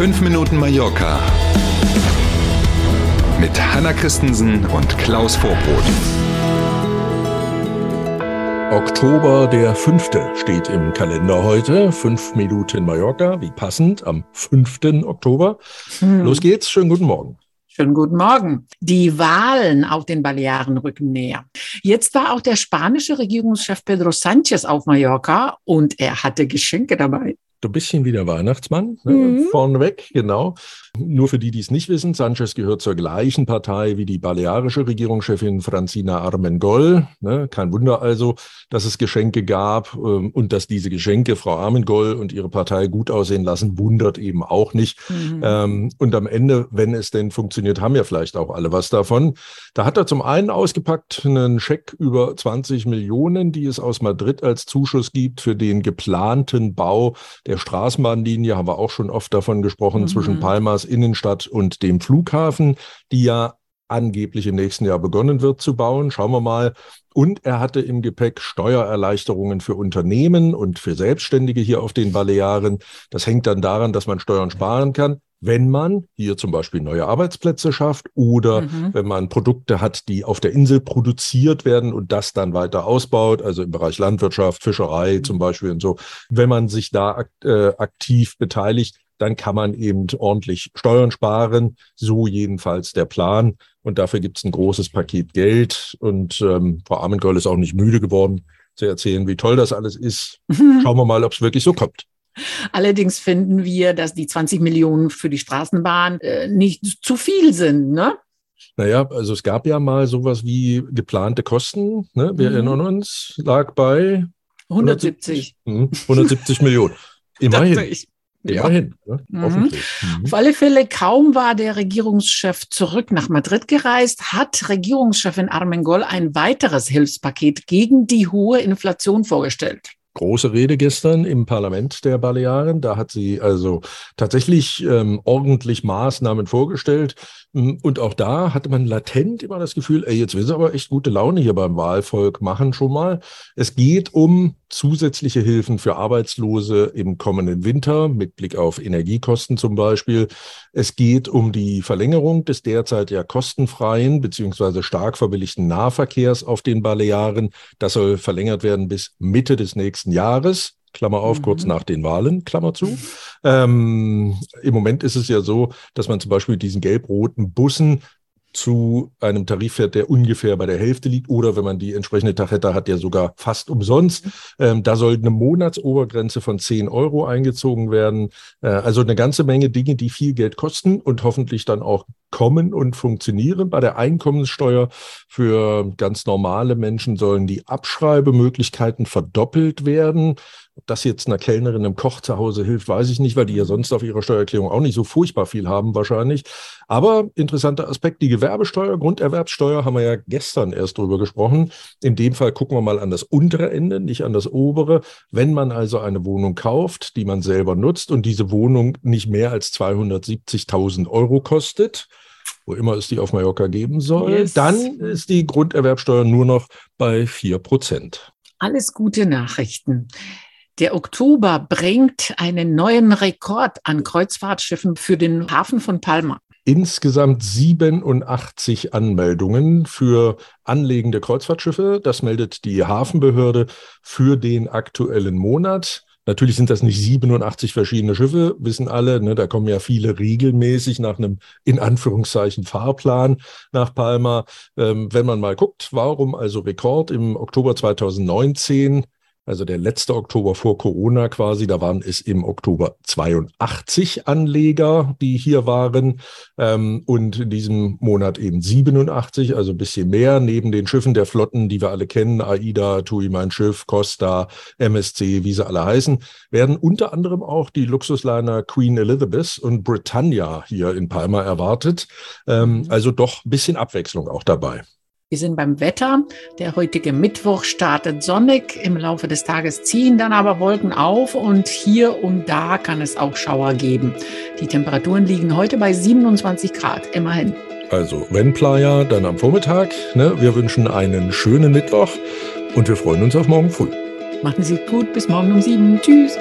5 Minuten Mallorca mit Hanna Christensen und Klaus Vorbrot. Oktober der 5. steht im Kalender heute. 5 Minuten Mallorca, wie passend, am 5. Oktober. Hm. Los geht's, schönen guten Morgen. Schönen guten Morgen. Die Wahlen auf den Balearen rücken näher. Jetzt war auch der spanische Regierungschef Pedro Sánchez auf Mallorca und er hatte Geschenke dabei so ein bisschen wie der Weihnachtsmann, ne? mhm. vorneweg, genau. Nur für die, die es nicht wissen, Sanchez gehört zur gleichen Partei wie die balearische Regierungschefin Francina Armengol. Ne? Kein Wunder also, dass es Geschenke gab ähm, und dass diese Geschenke Frau Armengol und ihre Partei gut aussehen lassen, wundert eben auch nicht. Mhm. Ähm, und am Ende, wenn es denn funktioniert, haben ja vielleicht auch alle was davon. Da hat er zum einen ausgepackt einen Scheck über 20 Millionen, die es aus Madrid als Zuschuss gibt für den geplanten Bau der Straßenbahnlinie, haben wir auch schon oft davon gesprochen, mhm. zwischen Palmas Innenstadt und dem Flughafen, die ja angeblich im nächsten Jahr begonnen wird zu bauen. Schauen wir mal. Und er hatte im Gepäck Steuererleichterungen für Unternehmen und für Selbstständige hier auf den Balearen. Das hängt dann daran, dass man Steuern sparen kann wenn man hier zum Beispiel neue Arbeitsplätze schafft oder mhm. wenn man Produkte hat, die auf der Insel produziert werden und das dann weiter ausbaut, also im Bereich Landwirtschaft, Fischerei mhm. zum Beispiel und so. Wenn man sich da äh, aktiv beteiligt, dann kann man eben ordentlich Steuern sparen. So jedenfalls der Plan. Und dafür gibt es ein großes Paket Geld. Und ähm, Frau Armengold ist auch nicht müde geworden zu erzählen, wie toll das alles ist. Schauen wir mal, ob es wirklich so kommt. Allerdings finden wir, dass die 20 Millionen für die Straßenbahn äh, nicht zu viel sind. Ne? Naja, also es gab ja mal sowas wie geplante Kosten. Ne? Wir mhm. erinnern uns, lag bei 170. 170, 170 Millionen. Immerhin. Immerhin. Ja. Ne? Mhm. Mhm. Auf alle Fälle, kaum war der Regierungschef zurück nach Madrid gereist, hat Regierungschefin Armengol ein weiteres Hilfspaket gegen die hohe Inflation vorgestellt große Rede gestern im Parlament der Balearen. Da hat sie also tatsächlich ähm, ordentlich Maßnahmen vorgestellt. Mm, und auch da hatte man latent immer das Gefühl, ey, jetzt will sie aber echt gute Laune hier beim Wahlvolk machen schon mal. Es geht um zusätzliche Hilfen für Arbeitslose im kommenden Winter mit Blick auf Energiekosten zum Beispiel. Es geht um die Verlängerung des derzeit ja kostenfreien beziehungsweise stark verbilligten Nahverkehrs auf den Balearen. Das soll verlängert werden bis Mitte des nächsten Jahres. Klammer auf, mhm. kurz nach den Wahlen, Klammer zu. Ähm, Im Moment ist es ja so, dass man zum Beispiel mit diesen gelb-roten Bussen zu einem Tarif fährt, der ungefähr bei der Hälfte liegt oder wenn man die entsprechende Tarifette hat, ja sogar fast umsonst. Mhm. Ähm, da soll eine Monatsobergrenze von 10 Euro eingezogen werden. Äh, also eine ganze Menge Dinge, die viel Geld kosten und hoffentlich dann auch kommen und funktionieren. Bei der Einkommenssteuer für ganz normale Menschen sollen die Abschreibemöglichkeiten verdoppelt werden. Ob das jetzt einer Kellnerin im Koch zu Hause hilft, weiß ich nicht, weil die ja sonst auf ihrer Steuererklärung auch nicht so furchtbar viel haben wahrscheinlich. Aber interessanter Aspekt, die Gewerbesteuer, Grunderwerbsteuer, haben wir ja gestern erst drüber gesprochen. In dem Fall gucken wir mal an das untere Ende, nicht an das obere. Wenn man also eine Wohnung kauft, die man selber nutzt und diese Wohnung nicht mehr als 270.000 Euro kostet, wo immer es die auf Mallorca geben soll, yes. dann ist die Grunderwerbsteuer nur noch bei 4 Prozent. Alles gute Nachrichten. Der Oktober bringt einen neuen Rekord an Kreuzfahrtschiffen für den Hafen von Palma. Insgesamt 87 Anmeldungen für anlegende Kreuzfahrtschiffe. Das meldet die Hafenbehörde für den aktuellen Monat. Natürlich sind das nicht 87 verschiedene Schiffe, wissen alle. Ne, da kommen ja viele regelmäßig nach einem in Anführungszeichen Fahrplan nach Palma. Ähm, wenn man mal guckt, warum also Rekord im Oktober 2019 also der letzte Oktober vor Corona quasi, da waren es im Oktober 82 Anleger, die hier waren ähm, und in diesem Monat eben 87, also ein bisschen mehr, neben den Schiffen der Flotten, die wir alle kennen, AIDA, TUI mein Schiff, Costa, MSC, wie sie alle heißen, werden unter anderem auch die Luxusliner Queen Elizabeth und Britannia hier in Palma erwartet. Ähm, also doch ein bisschen Abwechslung auch dabei. Wir sind beim Wetter. Der heutige Mittwoch startet sonnig. Im Laufe des Tages ziehen dann aber Wolken auf und hier und da kann es auch Schauer geben. Die Temperaturen liegen heute bei 27 Grad, immerhin. Also, wenn Playa, dann am Vormittag. Ne? Wir wünschen einen schönen Mittwoch und wir freuen uns auf morgen früh. Machen Sie es gut. Bis morgen um sieben. Tschüss.